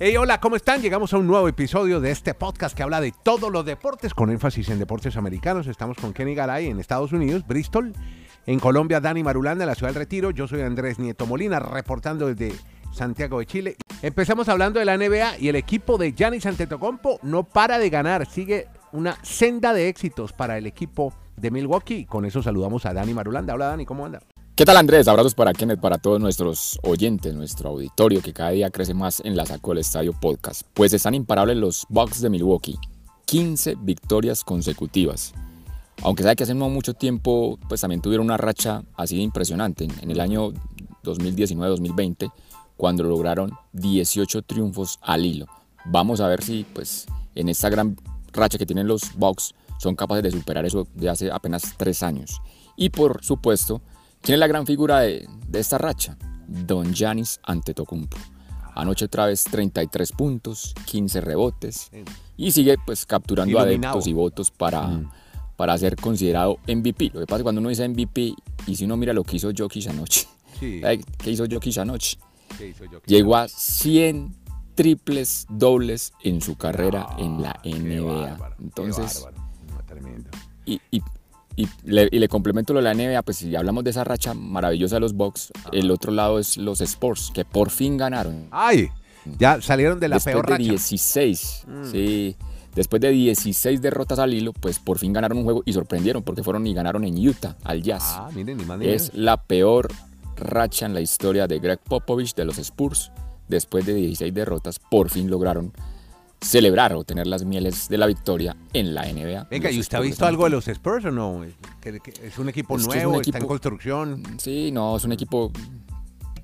Hey, hola, ¿cómo están? Llegamos a un nuevo episodio de este podcast que habla de todos los deportes, con énfasis en deportes americanos. Estamos con Kenny Garay en Estados Unidos, Bristol. En Colombia, Dani Marulanda, en la ciudad del Retiro. Yo soy Andrés Nieto Molina, reportando desde Santiago de Chile. Empezamos hablando de la NBA y el equipo de Giannis Antetokounmpo no para de ganar. Sigue una senda de éxitos para el equipo de Milwaukee. Con eso saludamos a Dani Marulanda. Hola, Dani, ¿cómo anda? ¿Qué tal Andrés? Abrazos para Kenneth, para todos nuestros oyentes, nuestro auditorio que cada día crece más en la Saco del Estadio Podcast. Pues están imparables los Bucks de Milwaukee. 15 victorias consecutivas. Aunque sabe que hace no mucho tiempo, pues también tuvieron una racha así de impresionante. En el año 2019-2020, cuando lograron 18 triunfos al hilo. Vamos a ver si, pues, en esta gran racha que tienen los Bucks, son capaces de superar eso de hace apenas tres años. Y por supuesto, ¿Quién es la gran figura de, esta racha? Don Giannis Antetokounmpo. Anoche otra vez 33 puntos, 15 rebotes y sigue pues capturando adeptos y votos para, mm. para ser considerado MVP. Lo que pasa es que cuando uno dice MVP y si uno mira lo que hizo Jokic anoche, ¿qué hizo Jokic anoche? Llegó a 100 triples dobles en su carrera en la NBA. Entonces, y, y, y le, complemento lo de la NBA, pues si hablamos de esa racha maravillosa de los Bucks, el otro lado es los Sports, que por fin ganaron. ¡Ay! Ya salieron de la Después peor de 16, mm. sí. Después de 16 derrotas al hilo, pues por fin ganaron un juego y sorprendieron porque fueron y ganaron en Utah, al Jazz. Ah, miren, ni Es la peor racha en la historia de Greg Popovich de los Spurs. Después de 16 derrotas, por fin lograron celebrar o tener las mieles de la victoria en la NBA. Venga, ¿y usted ha visto algo de los Spurs o no? ¿Es un equipo nuevo? ¿Está en construcción? Sí, no, es un equipo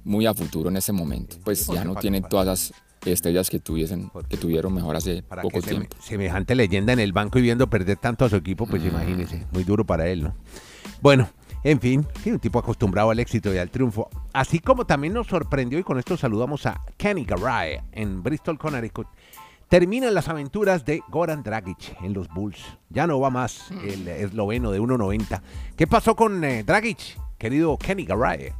muy a futuro en ese momento. Pues ya no tienen todas las estrellas que tuviesen que tuvieron mejor hace poco tiempo. semejante leyenda en el banco y viendo perder tanto a su equipo, pues mm. imagínese, muy duro para él, ¿no? Bueno, en fin, un tipo acostumbrado al éxito y al triunfo. Así como también nos sorprendió y con esto saludamos a Kenny Garay en Bristol, Connecticut Terminan las aventuras de Goran Dragic en los Bulls. Ya no va más el esloveno de 1.90. ¿Qué pasó con eh, Dragic, querido Kenny Garay?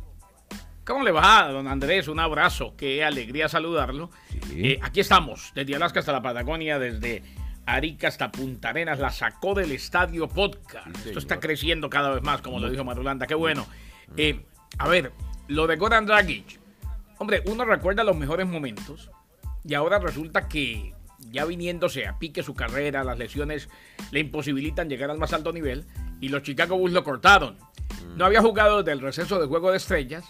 ¿Cómo le va, don Andrés? Un abrazo. Qué alegría saludarlo. Eh, aquí estamos, desde Alaska hasta la Patagonia, desde Arica hasta Punta Arenas. La sacó del estadio podcast. Esto está creciendo cada vez más, como lo dijo Marulanda. Qué bueno. Eh, a ver, lo de Goran Dragic. Hombre, uno recuerda los mejores momentos y ahora resulta que ya viniéndose a pique su carrera, las lesiones le imposibilitan llegar al más alto nivel y los Chicago Bulls lo cortaron. No había jugado desde el receso de Juego de Estrellas,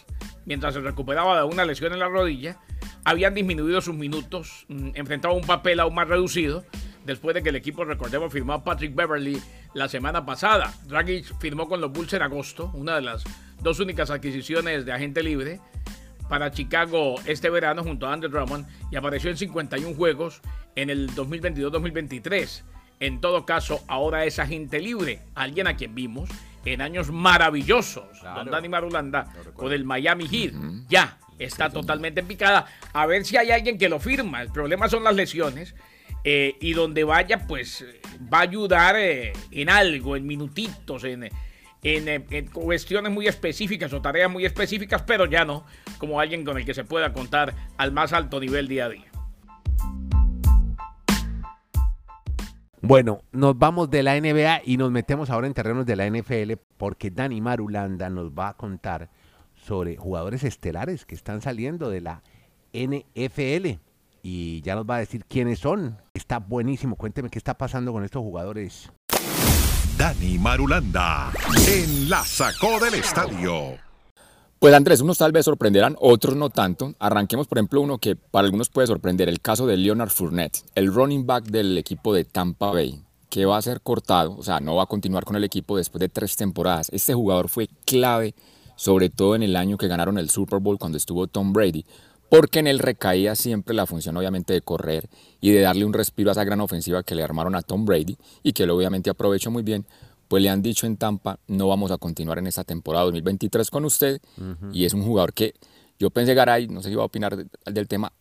mientras se recuperaba de una lesión en la rodilla, habían disminuido sus minutos, mm, enfrentaba un papel aún más reducido, después de que el equipo, recordemos, firmó a Patrick Beverly la semana pasada. Dragic firmó con los Bulls en agosto, una de las dos únicas adquisiciones de agente libre para Chicago este verano junto a Andrew Drummond y apareció en 51 juegos en el 2022-2023. En todo caso, ahora es agente libre, alguien a quien vimos en años maravillosos, don Dani Marulanda, con el Miami Heat. Ya está totalmente en picada. A ver si hay alguien que lo firma. El problema son las lesiones. Eh, y donde vaya, pues va a ayudar eh, en algo, en minutitos, en, eh, en, cuestiones muy específicas o tareas muy específicas, pero ya no como alguien con el que se pueda contar al más alto nivel día a día. Bueno, nos vamos de la NBA y nos metemos ahora en terrenos de la NFL porque Dani Marulanda nos va a contar sobre jugadores estelares que están saliendo de la NFL y ya nos va a decir quiénes son. Está buenísimo, cuénteme qué está pasando con estos jugadores. Dani Marulanda en la sacó del estadio. Pues Andrés, unos tal vez sorprenderán, otros no tanto. Arranquemos, por ejemplo, uno que para algunos puede sorprender, el caso de Leonard Fournette, el running back del equipo de Tampa Bay, que va a ser cortado, o sea, no va a continuar con el equipo después de tres temporadas. Este jugador fue clave, sobre todo en el año que ganaron el Super Bowl cuando estuvo Tom Brady, porque en él recaía siempre la función obviamente de correr y de darle un respiro a esa gran ofensiva que le armaron a Tom Brady y que él obviamente aprovechó muy bien, pues le han dicho en Tampa, no vamos a continuar en esta temporada 2023 con usted y es un jugador que yo pensé Garay, no sé si va a opinar del tema,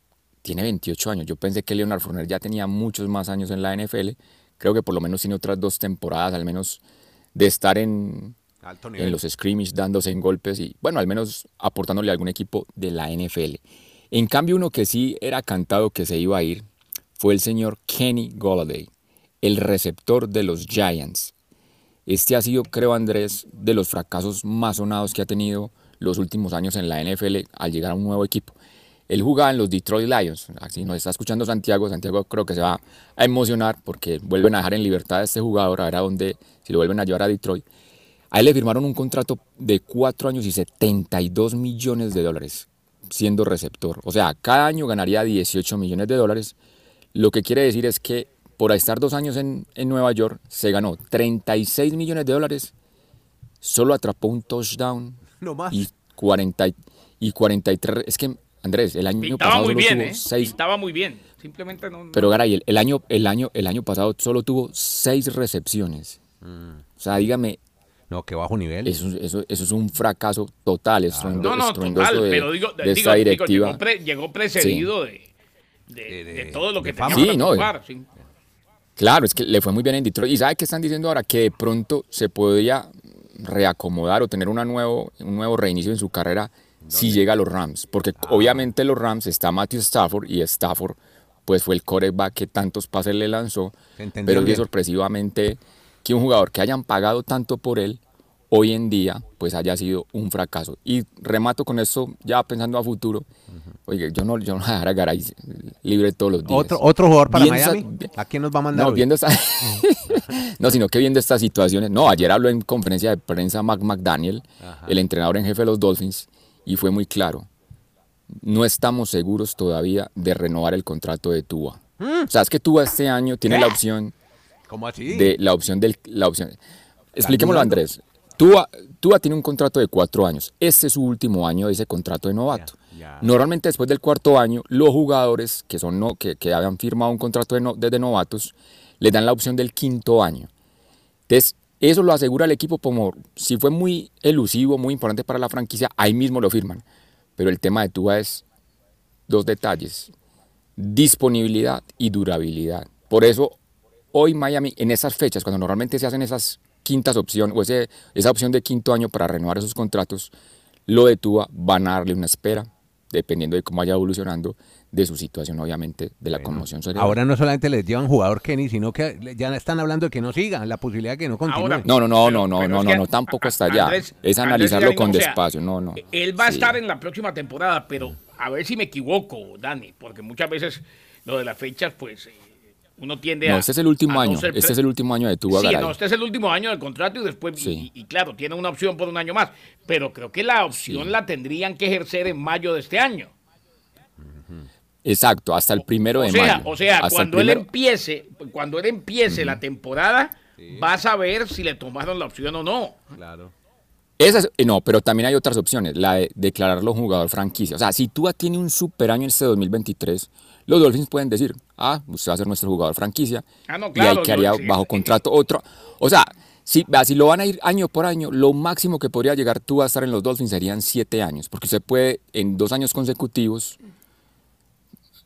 tiene 28 años, yo pensé que Leonard Fournette ya tenía muchos más años en la NFL, creo que por lo menos tiene otras dos temporadas al menos de estar en, en los scrimmage dándose en golpes y bueno, al menos aportándole a algún equipo de la NFL. En cambio, uno que sí era cantado que se iba a ir fue el señor Kenny Golladay, el receptor de los Giants. Este ha sido, creo Andrés, de los fracasos más sonados que ha tenido los últimos años en la NFL al llegar a un nuevo equipo. Él jugaba en los Detroit Lions. Así nos está escuchando Santiago. Santiago creo que se va a emocionar porque vuelven a dejar en libertad a este jugador, a ver a dónde, si lo vuelven a llevar a Detroit. A él le firmaron un contrato de 4 años y 72 millones de dólares siendo receptor. O sea, cada año ganaría 18 millones de dólares. Lo que quiere decir es que por estar dos años en, en Nueva York se ganó 36 millones de dólares. Solo atrapó un touchdown. No más. Y, 40, y 43. Es que Andrés, el año Pintaba pasado muy solo bien, tuvo ¿eh? seis. Pintaba muy bien. Simplemente no. no- Pero Garay, el, el año, el, año, el año pasado solo tuvo seis recepciones. Mm. O sea, dígame, No, que bajo nivel. eso, eso, eso es un fracaso total, estruendo- no, no, total. de, pero digo, de digo, esta digo, directiva. llegó, pre- llegó precedido de, de, De- de de- todo lo que de tenía Sí, no, sí. Claro, es que le fue muy bien en Detroit. ¿Y sabe qué están diciendo ahora? Que de pronto se podría reacomodar o tener una nuevo, un nuevo reinicio en su carrera si llega a los Rams. Porque Ah. obviamente los Rams está Matthew Stafford y Stafford pues fue el coreback que tantos pases le lanzó. Pero que bien. sorpresivamente que un jugador que hayan pagado tanto por él hoy en día pues haya sido un fracaso. Y remato con esto ya pensando a futuro. Oye, yo no, yo no voy a dejar a Garay libre todos los días. Otro, otro jugador para Bien sa- Miami. ¿A quién nos va a mandar? No, hoy? viendo esta... no, sino que viendo estas situaciones. No, ayer habló en conferencia de prensa Mac McDaniel, el entrenador en jefe de los Dolphins, y fue muy claro. No estamos seguros todavía de renovar el contrato de Tua. O sea, es que Tua este año tiene la opción ¿Cómo así? de la opción del la opción. Expliquémoslo, Andrés. Tua, Tua tiene un contrato de cuatro años. Este es su último año de ese contrato de novato. Normalmente después del cuarto año, los jugadores que son no, que, que habían firmado un contrato de, no- desde novatos les dan la opción del quinto año. Entonces, eso lo asegura el equipo como si fue muy elusivo, muy importante para la franquicia, ahí mismo lo firman. Pero el tema de Tua es dos detalles, disponibilidad y durabilidad. Por eso, hoy Miami, en esas fechas, cuando normalmente se hacen esas quintas opciones, o ese- esa opción de quinto año para renovar esos contratos, lo de Tua van a darle una espera, dependiendo de cómo vaya evolucionando, de su situación, obviamente, de la conmoción cerebral. Ahora no solamente les llevan jugador Kenny, sino que ya están hablando de que no siga, la posibilidad de que no continúe. Ahora- No, no, no, Pero- no, no, pero no, no, tampoco está allá. Es analizarlo con o sea, despacio, no, no. Él va a Sí. estar en la próxima temporada, pero a ver si me equivoco, Dani, porque muchas veces lo de las fechas, pues eh, uno tiende a. No, este es el último no año, ser este es el último año de Tua Sí, no, este es el último año del contrato y después, y- Sí. y, y claro, tiene una opción por un año más, pero creo que la opción Sí. la tendrían que ejercer en mayo de este año. Exacto, hasta el primero O de sea, mayo. o sea, Hasta cuando él empiece, cuando él empiece la temporada, vas a ver si le tomaron la opción o no. Claro. Esa es- eh, no, pero también hay otras opciones, la de declararlo jugador franquicia. O sea, si Tua tiene un super año este 2023, los Dolphins pueden decir, ah, usted va a ser nuestro jugador franquicia. Ah, no, y claro, ahí quedaría yo- sí, bajo sí. contrato otro. O sea, si, si lo van a ir año por año, lo máximo que podría llegar Tua a estar en los Dolphins serían siete años, porque usted puede en dos años consecutivos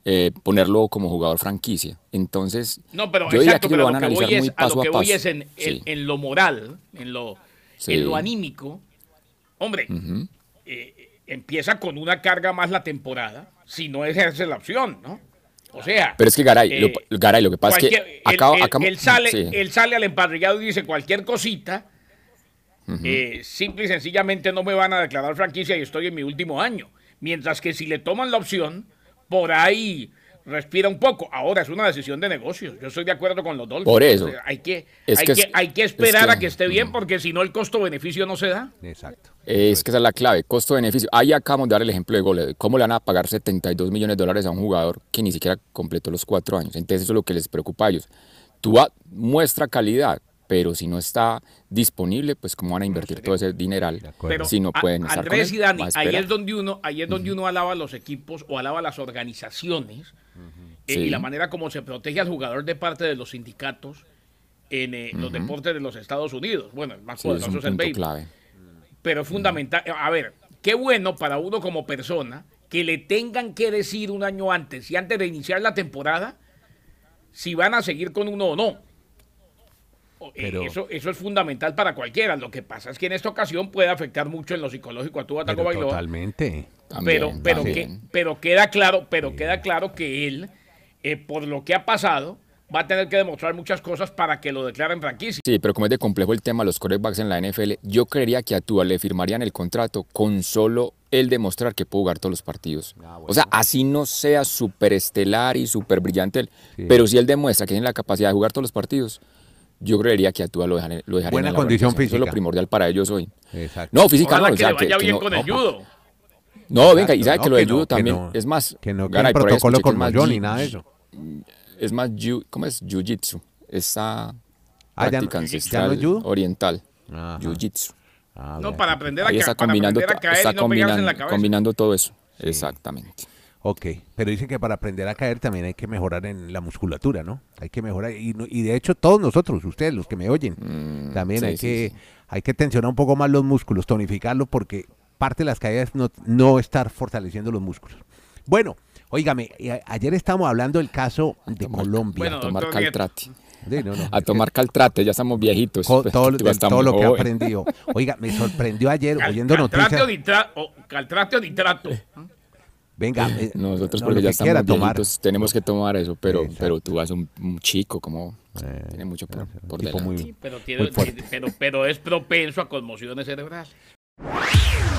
eh, ponerlo como jugador franquicia. Entonces, No, pero yo diría exacto, que pero lo van a analizar muy es, a lo paso a que voy paso. es en, en- Sí. en lo moral, en lo, en lo anímico. Hombre, eh, empieza con una carga más la temporada, si no ejerce la opción, ¿no? O sea, Pero es que Garay, eh, lo, Garay, lo que pasa es que él, acaba, él- acaba- él sale, sí. él sale al emparrillado y dice cualquier cosita, eh, simple y sencillamente no me van a declarar franquicia y estoy en mi último año. Mientras que si le toman la opción, por ahí respira un poco. Ahora es una decisión de negocios. Yo estoy de acuerdo con los Dolphins. Por eso. O sea, hay que, Es hay que que, es- hay que es esperar que- a que esté bien porque si no el costo-beneficio no se da. Exacto. Es que esa es la clave, costo-beneficio. Ahí acabamos de dar el ejemplo de goles. ¿Cómo le van a pagar 72 millones de dólares a un jugador que ni siquiera completó los cuatro años? Entonces eso es lo que les preocupa a ellos. Tú muestra calidad, pero si no está disponible, pues cómo van a invertir todo ese dineral. Pero si no a- pueden estar Andrés con y? Dani, a ahí es donde uno, ahí es donde uno alaba a los equipos o alaba a las organizaciones eh, Sí. y la manera como se protege al jugador de parte de los sindicatos en eh, los deportes de los Estados Unidos. Bueno, el más Sí, poderoso es el béisbol. clave. Pero es fundamental. A ver, qué bueno para uno como persona que le tengan que decir un año antes y antes de iniciar la temporada si van a seguir con uno o no. Eh, eso, eso es fundamental para cualquiera. Lo que pasa es que en esta ocasión puede afectar mucho en lo psicológico a tu Taco Bailoa. Totalmente. pero, pero, que, pero queda claro, pero queda claro que él, eh, por lo que ha pasado, va a tener que demostrar muchas cosas para que lo declaren franquicia. Sí, pero como es de complejo el tema de los quarterbacks en la NFL, yo creería que a Tua le firmarían el contrato con solo él demostrar que puede jugar todos los partidos. Ah, o sea, así no sea súper estelar y súper brillante, pero si él demuestra que tiene la capacidad de jugar todos los partidos, yo creería que a Tua lo, dejaría, lo Buena en la condición física. Eso es lo primordial para ellos hoy. Exacto. No, física no. Que o sea, que, bien con el judo. No, venga, y sabe que lo de judo también es más. Que no, que el protocolo con John ni nada de eso es más, ¿cómo es? Jiu-Jitsu. Esa ah, práctica ancestral oriental. Jiu-Jitsu. Ah, no, para aprender a, está combinando, para aprender a caer está y no combinando, en la cabeza. combinando todo eso. Exactamente. Ok, pero dicen que para aprender a caer también hay que mejorar en la musculatura, ¿no? Hay que mejorar, y, y de hecho todos nosotros, ustedes, los que me oyen, mm, también hay, que, hay que tensionar un poco más los músculos, tonificarlos, porque parte de las caídas es no, no estar fortaleciendo los músculos. Bueno, Óigame, ayer estábamos hablando del caso de Colombia. a tomar caltrate. a tomar caltrate, ya estamos viejitos. todo, todo lo que he aprendido. Oiga, me sorprendió ayer oyendo noticias. caltrate o nitrato. Venga, eh, nosotros porque ya estamos viejitos tenemos que tomar eso, pero, pero tú vas un, chico como eh, tiene mucho por, por delante. pero, pero, pero es propenso a conmociones cerebrales.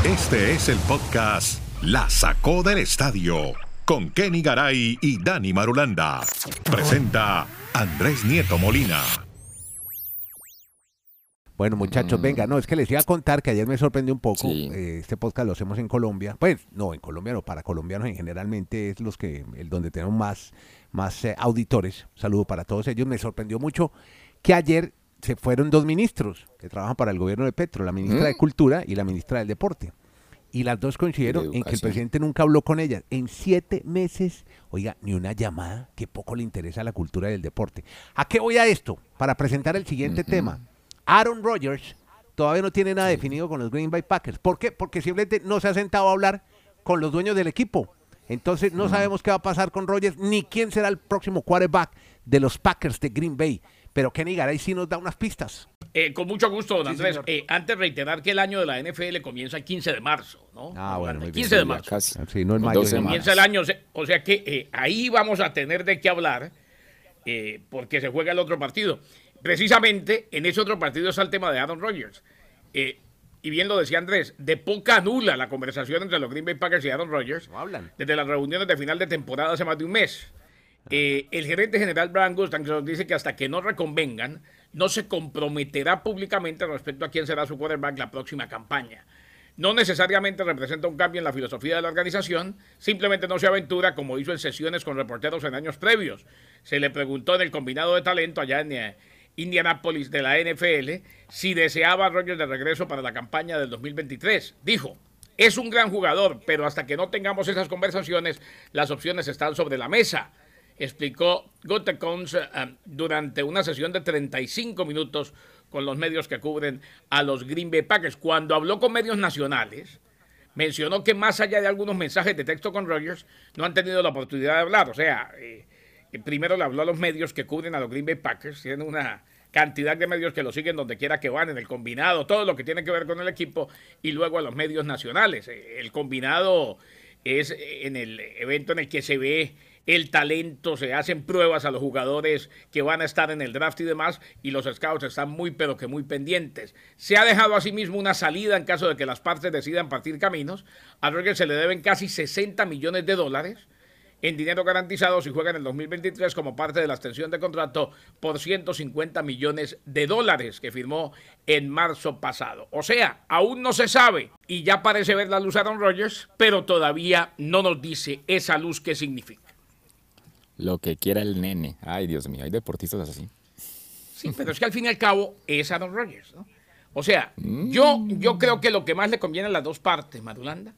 Este es el podcast La Sacó del Estadio con Kenny Garay y Dani Marulanda. Presenta Andrés Nieto Molina. Bueno, muchachos, venga, no, es que les iba a contar que ayer me sorprendió un poco. Eh, este podcast lo hacemos en Colombia. Pues, no, en Colombia no, para colombianos en generalmente es los que, el donde tenemos más, más eh, auditores. saludo para todos ellos. Me sorprendió mucho que ayer se fueron dos ministros que trabajan para el gobierno de Petro, la ministra de mm. Cultura y la ministra del Deporte y las dos coincidieron en que el presidente nunca habló con ellas. En siete meses, oiga, ni una llamada, que poco le interesa la cultura del deporte. ¿A qué voy a esto? Para presentar el siguiente tema. Aaron Rodgers todavía no tiene nada definido con los Green Bay Packers. ¿Por qué? Porque simplemente no se ha sentado a hablar con los dueños del equipo. Entonces no sabemos qué va a pasar con Rodgers ni quién será el próximo quarterback de los Packers de Green Bay. Pero Kenny Garay sí nos da unas pistas. Eh, con mucho gusto, don Andrés. Eh, antes reiterar que el año de la NFL comienza el 15 de marzo, ¿no? Ah, bueno, el 15 de marzo. Sí, no es mayo. Comienza el año, o sea que eh, ahí vamos a tener de qué hablar, porque se juega el otro partido. Precisamente en ese otro partido está el tema de Aaron Rodgers. y bien lo decía Andrés, de poca nula la conversación entre los Green Bay Packers y Aaron Rodgers. No hablan. Desde las reuniones de final de temporada hace más de un mes. Eh, el gerente general Brian nos dice que hasta que no reconvengan, no se comprometerá públicamente respecto a quién será su quarterback la próxima campaña. No necesariamente representa un cambio en la filosofía de la organización, simplemente no se aventura como hizo en sesiones con reporteros en años previos. Se le preguntó en el combinado de talento allá en eh, Indianapolis de la NFL si deseaba a Rogers de regreso para la campaña del 2023. Dijo, es un gran jugador, pero hasta que no tengamos esas conversaciones, las opciones están sobre la mesa explicó Gutekunst eh, durante una sesión de 35 minutos con los medios que cubren a los Green Bay Packers. Cuando habló con medios nacionales, mencionó que más allá de algunos mensajes de texto con Rogers, no han tenido la oportunidad de hablar. O sea, eh, primero le habló a los medios que cubren a los Green Bay Packers, tienen una cantidad de medios que lo siguen donde quiera que van, en el combinado, todo lo que tiene que ver con el equipo, y luego a los medios nacionales. Eh, el combinado es en el evento en el que se ve el talento, se hacen pruebas a los jugadores que van a estar en el draft y demás, y los scouts están muy pero que muy pendientes. Se ha dejado asimismo una salida en caso de que las partes decidan partir caminos. A Rogers se le deben casi 60 millones de dólares en dinero garantizado si juega en el 2023 como parte de la extensión de contrato por 150 millones de dólares que firmó en marzo pasado. O sea, aún no se sabe y ya parece ver la luz Aaron Rodgers, pero todavía no nos dice esa luz qué significa. Lo que quiera el nene. Ay, Dios mío, hay deportistas así. Sí, pero es que al fin y al cabo es Aaron Rodgers, ¿no? O sea, yo, yo creo que lo que más le conviene a las dos partes, Madulanda,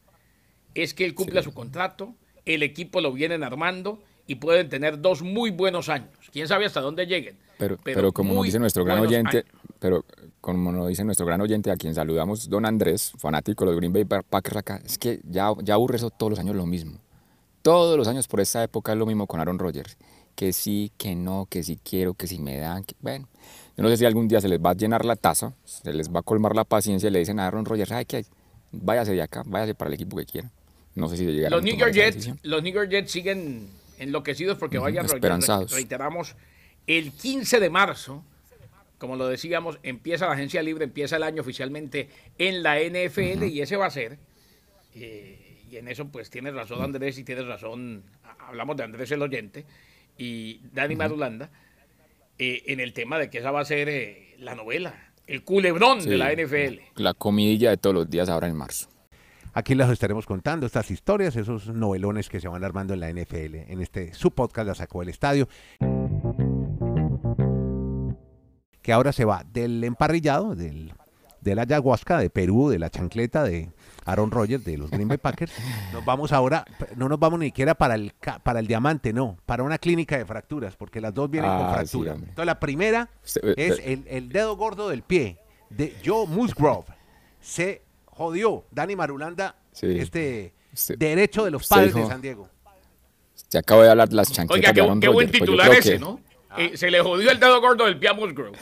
es que él cumpla su contrato, el equipo lo vienen armando y pueden tener dos muy buenos años. Quién sabe hasta dónde lleguen. Pero, pero, como nos dice nuestro gran oyente, pero como nos dice nuestro gran oyente a quien saludamos, don Andrés, fanático de los Green Bay Packers acá, es que ya, ya aburre eso todos los años lo mismo. Todos los años por esa época es lo mismo con Aaron Rodgers. Que sí, que no, que sí quiero, que sí me dan. bueno, Yo no sé si algún día se les va a llenar la taza, se les va a colmar la paciencia y le dicen a Aaron Rodgers, ¿sabe qué? Váyase de acá, váyase para el equipo que quiera. No sé si llegará los New York Jets, Los New York Jets siguen enloquecidos porque vaya Esperanzados. Reiteramos, el 15 de marzo, como lo decíamos, empieza la agencia libre, empieza el año oficialmente en la NFL y ese va a ser. Eh, y en eso, pues tienes razón, Andrés, y tienes razón. Hablamos de Andrés el oyente y Dani Marulanda eh, en el tema de que esa va a ser eh, la novela, el culebrón de la NFL. La comidilla de todos los días ahora en marzo. Aquí les estaremos contando estas historias, esos novelones que se van armando en la NFL, en este su podcast La Sacó del Estadio. Que ahora se va del emparrillado, del, de la ayahuasca de Perú, de la chancleta de Aaron Rodgers, de los Green Bay Packers. Nos vamos ahora, no nos vamos ni siquiera para el, para el diamante, no, para una clínica de fracturas, porque las dos vienen con Ah, sí, fractura. hombre. Entonces la primera eh, es eh. el, el dedo gordo del pie de Joe Musgrove. Se jodió Dani Marulanda, Sí. este derecho de los usted padres de San Diego. Se acabo de hablar de las chancletas Oiga, de qué, buen pues titular ese, que ¿no? Eh, se le jodió el dedo gordo del pie a Musgrove.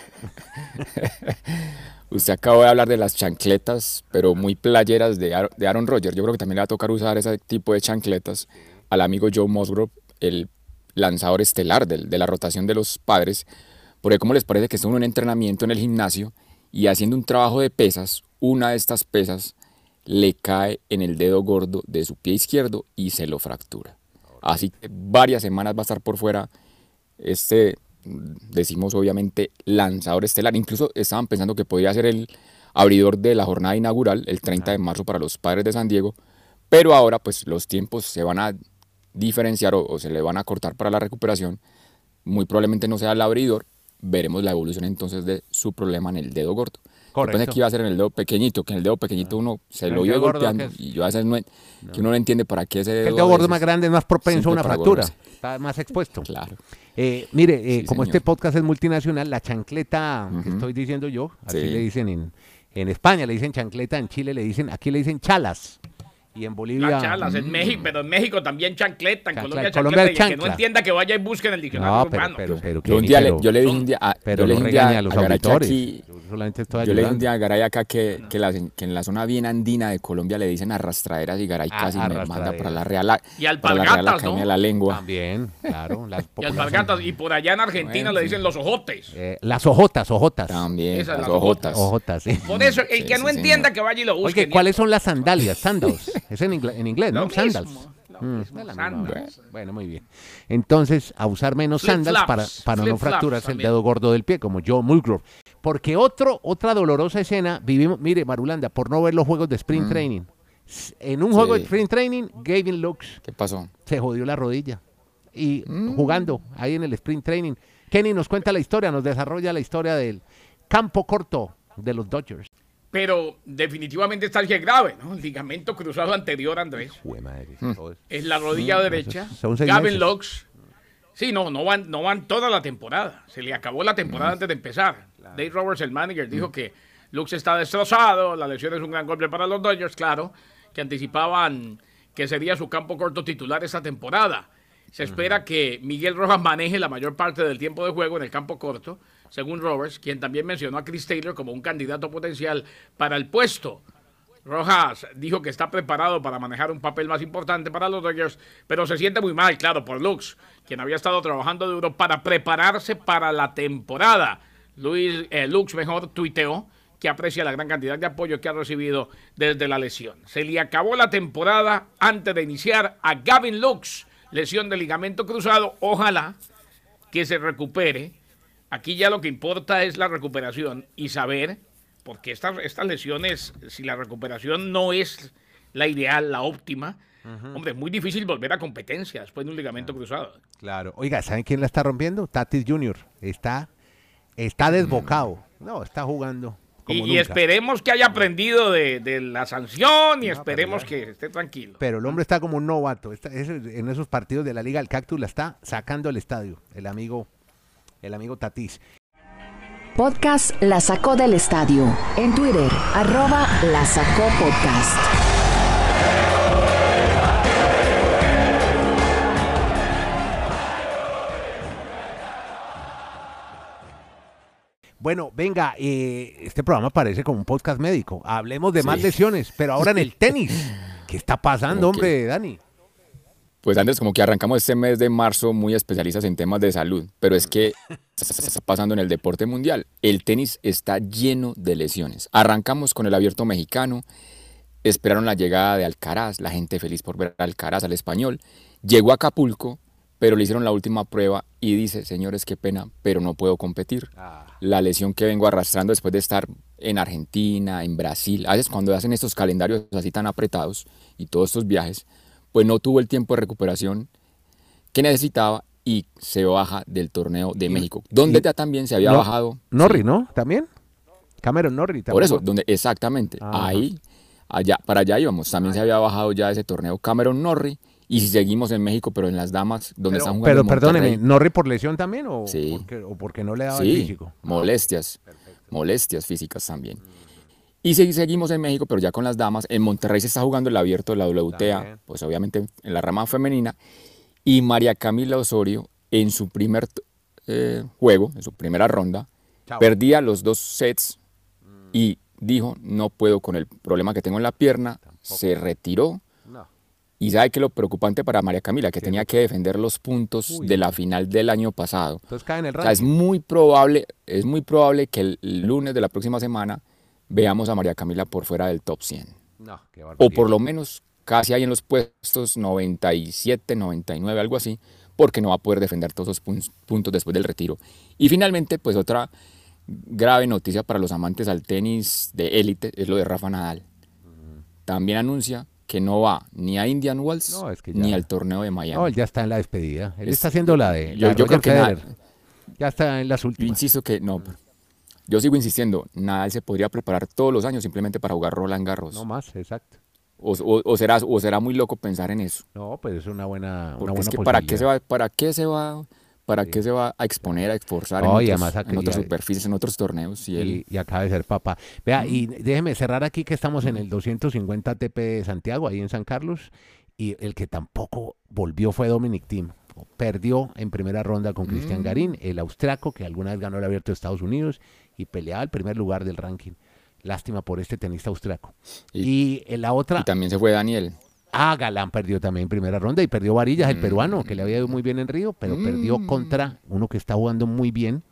Usted acaba de hablar de las chancletas, pero muy playeras de, Aaron- de Aaron Rodgers. Yo creo que también le va a tocar usar ese tipo de chancletas al amigo Joe Musgrove, el lanzador estelar del- de, la rotación de los padres. Porque ¿cómo les parece que está en entrenamiento en el gimnasio y haciendo un trabajo de pesas, una de estas pesas le cae en el dedo gordo de su pie izquierdo y se lo fractura. Así que varias semanas va a estar por fuera este, decimos obviamente, lanzador estelar. Incluso estaban pensando que podría ser el abridor de la jornada inaugural, el 30 de marzo para los padres de San Diego. Pero ahora, pues los tiempos se van a diferenciar o, o se le van a cortar para la recuperación. Muy probablemente no sea el abridor. Veremos la evolución entonces de su problema en el dedo gordo. Yo pensé Correcto. que iba a ser en el dedo pequeñito, que en el dedo pequeñito uno se El lo iba golpeando y yo a veces no, que uno no entiende para qué ese dedo. El dedo gordo más grande es más propenso a una fractura. gordarse. Está más expuesto. Claro. Eh, mire, eh, Sí, como señor. este podcast es multinacional, la chancleta que Ujú. estoy diciendo yo, así Sí. le dicen en, en España, le dicen chancleta, en Chile le dicen, aquí le dicen chalas. Y en Bolivia. Las chalas, en México, pero en México también chancleta, en Chancla- Colombia Colombia chancleta, es y el que no chancla. entienda que vaya y busque en el diccionario No, pero, urbano. pero, pero, Yo, un día le, pero- yo le dije un día a, pero yo le no a los a que auditores. aquí, Yo solamente estoy yo le dije un día a Garay acá que, que, las- que en la zona bien andina de Colombia le dicen arrastraderas y Garay Ah, casi me manda arrastraderas. para la Real, Y para la Real ¿no? Academia de la Lengua. También, claro. Las Y alpargatas, y por allá en Argentina Bueno, le dicen los ojotes. Eh, las ojotas, ojotas. También, Esas, las ojotas. Ojotas, sí. Por eso, el que no entienda que vaya y lo busque. Oye, ¿cuáles son las sandalias? Sandals. Es en, inglés, Lo ¿no? Sandals. Mm, sandals. Bueno, muy bien. Entonces, a usar menos sandals para, para no fracturarse el dedo gordo del pie, como Joe Mulgrove. Porque otro, otra dolorosa escena, vivimos, mire, Marulanda, por no ver los juegos de sprint training. S- En un juego de sprint training, Gavin Lux ¿Qué pasó? se jodió la rodilla. Y jugando ahí en el sprint training. Kenny nos cuenta la historia, nos desarrolla la historia del campo corto de los Dodgers. Pero definitivamente está es grave, ¿no? El ligamento cruzado anterior, Andrés. Madre, todo Es la rodilla derecha. son Gavin. Lux. Sí, no, no van, no van toda la temporada. Se le acabó la temporada antes de empezar. Dave Roberts, el manager, dijo que Lux está destrozado. La lesión es un gran golpe para los Dodgers, claro. Que anticipaban que sería su campo corto titular esta temporada. Se espera que Miguel Rojas maneje la mayor parte del tiempo de juego en el campo corto, según Roberts, quien también mencionó a Chris Taylor como un candidato potencial para el puesto. Rojas dijo que está preparado para manejar un papel más importante para los Dodgers, pero se siente muy mal, claro, por Lux, quien había estado trabajando duro para prepararse para la temporada. Luis, eh, Lux mejor tuiteó que aprecia la gran cantidad de apoyo que ha recibido desde la lesión. Se le acabó la temporada antes de iniciar a Gavin Lux, lesión de ligamento cruzado. Ojalá que se recupere. Aquí ya lo que importa es la recuperación y saber, porque estas, estas lesiones, si la recuperación no es la ideal, la óptima, hombre, es muy difícil volver a competencia después de un ligamento cruzado. Claro. Oiga, ¿saben quién la está rompiendo? Tatis Jr. Está, está desbocado. No, está jugando como Y, esperemos que haya aprendido de, de la sanción y esperemos que esté tranquilo. Pero el hombre está como un novato. Está- es- en esos partidos de la Liga, el Cactus la está sacando el estadio. El amigo, el amigo Tatis. Podcast La Sacó del Estadio. En Twitter, arroba La Sacó Podcast. Bueno, venga, eh, este programa parece como un podcast médico. Hablemos de más Sí. lesiones, pero ahora en el tenis. ¿Qué está pasando, hombre, Dani? Pues antes como que arrancamos este mes de marzo muy especialistas en temas de salud, pero es que está pasando en el deporte mundial. El tenis está lleno de lesiones. Arrancamos con el abierto mexicano, esperaron la llegada de Alcaraz, la gente feliz por ver a Alcaraz al español. Llegó a Acapulco, pero le hicieron la última prueba y dice, señores, qué pena, pero no puedo competir. La lesión que vengo arrastrando después de estar en Argentina, en Brasil, a veces cuando hacen estos calendarios así tan apretados y todos estos viajes, pues no tuvo el tiempo de recuperación que necesitaba y se baja del torneo de México, donde ya también se había No- bajado. Norri, sí, ¿no? ¿También? Cameron Norri también. Por eso, donde exactamente, Ajá. ahí, allá, para allá íbamos. También se había bajado ya ese torneo Cameron Norrie. Y si seguimos en México, pero en las damas, donde Pero, están jugando pero perdóneme, ¿Norri por lesión también o, Sí. porque, o porque no le daba el Sí, físico? molestias, molestias físicas también. Y si seguimos en México, pero ya con las damas, en Monterrey se está jugando el abierto de la WTA, También. pues obviamente en la rama femenina, y María Camila Osorio en su primer eh, juego, en su primera ronda, Chao. perdía los dos sets y dijo, no puedo con el problema que tengo en la pierna, se retiró. No. Y sabe que lo preocupante para María Camila, que tenía que defender los puntos Uy. de la final del año pasado. Entonces cae en el O sea, es ranking. muy probable, es muy probable que el lunes de la próxima semana veamos a María Camila por fuera del top 100. No, qué O por lo menos casi ahí en los puestos 97, 99, algo así, porque no va a poder defender todos esos pun- puntos después del retiro. Y finalmente, pues otra grave noticia para los amantes al tenis de élite es lo de Rafa Nadal. También anuncia que no va ni a Indian Wells No, es que ni al torneo de Miami. No, él ya está en la despedida. Él Es- está haciendo la de la yo creo que Federer. Ya está en las Yo últimas. insisto que no. pero Yo sigo insistiendo, Nadal se podría preparar todos los años simplemente para jugar Roland Garros. No más, exacto. o, o- o será, o será muy loco pensar en eso. No, pues es una buena, una Porque buena es que para qué se va, para qué se va, para qué se va a exponer, a esforzar No, en, otros- otras superficies, en otros torneos. Y él, y acaba de ser papá. Vea, y déjeme cerrar aquí que estamos en el 250 ATP de Santiago, ahí en San Carlos, y el que tampoco volvió fue Dominic Thiem. Perdió en primera ronda con Cristian Mm. Garín, el austriaco que alguna vez ganó el abierto de Estados Unidos y peleaba el primer lugar del ranking. Lástima por este tenista austriaco. Y, Y- en la otra, y también se fue Daniel. Ah, Galán perdió también en primera ronda y perdió Varillas, el peruano, que le había ido muy bien en Río, pero perdió Mm. contra uno que está jugando muy bien,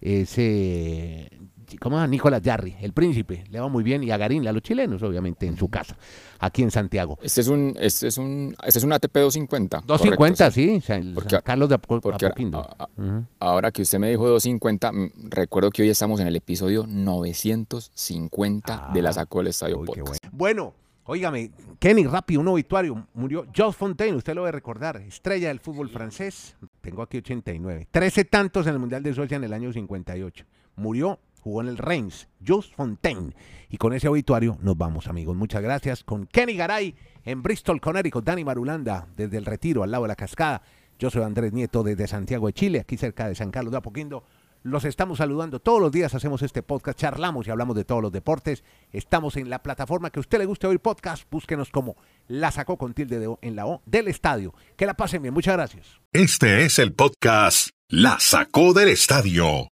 ese, ¿cómo? Nicolás Jarry, el príncipe, le va muy bien, y a Garín, a los chilenos, obviamente, en su casa, aquí en Santiago. Este es un, este es un, este es un ATP 250. 250, correcto, sí, San, Porque- San Carlos de Apo- Porque ah, Apoquindo. a- a- Ujú. ahora que usted me dijo 250, mm, recuerdo que hoy estamos en el episodio 950 de la Ah, Sacó el Estadio Uy, Podcast. bueno. Bueno, óigame, Kenny, rápido, un obituario. Murió Jules Fontaine, usted lo debe recordar, estrella del fútbol francés. Tengo aquí 89. 13 tantos en el Mundial de Suecia en el año 58. Murió, jugó en el Reims, Jules Fontaine. Y con ese obituario nos vamos, amigos. Muchas gracias. Con Kenny Garay en Bristol, Connecticut, Dani Marulanda desde el Retiro, al lado de la cascada. Yo soy Andrés Nieto desde Santiago de Chile, aquí cerca de San Carlos de Apoquindo. Los estamos saludando todos los días, hacemos este podcast, charlamos y hablamos de todos los deportes. Estamos en la plataforma que a usted le guste oír podcast, búsquenos como La Sacó con tilde de O en la O del estadio. Que la pasen bien, muchas gracias. Este es el podcast La Sacó del Estadio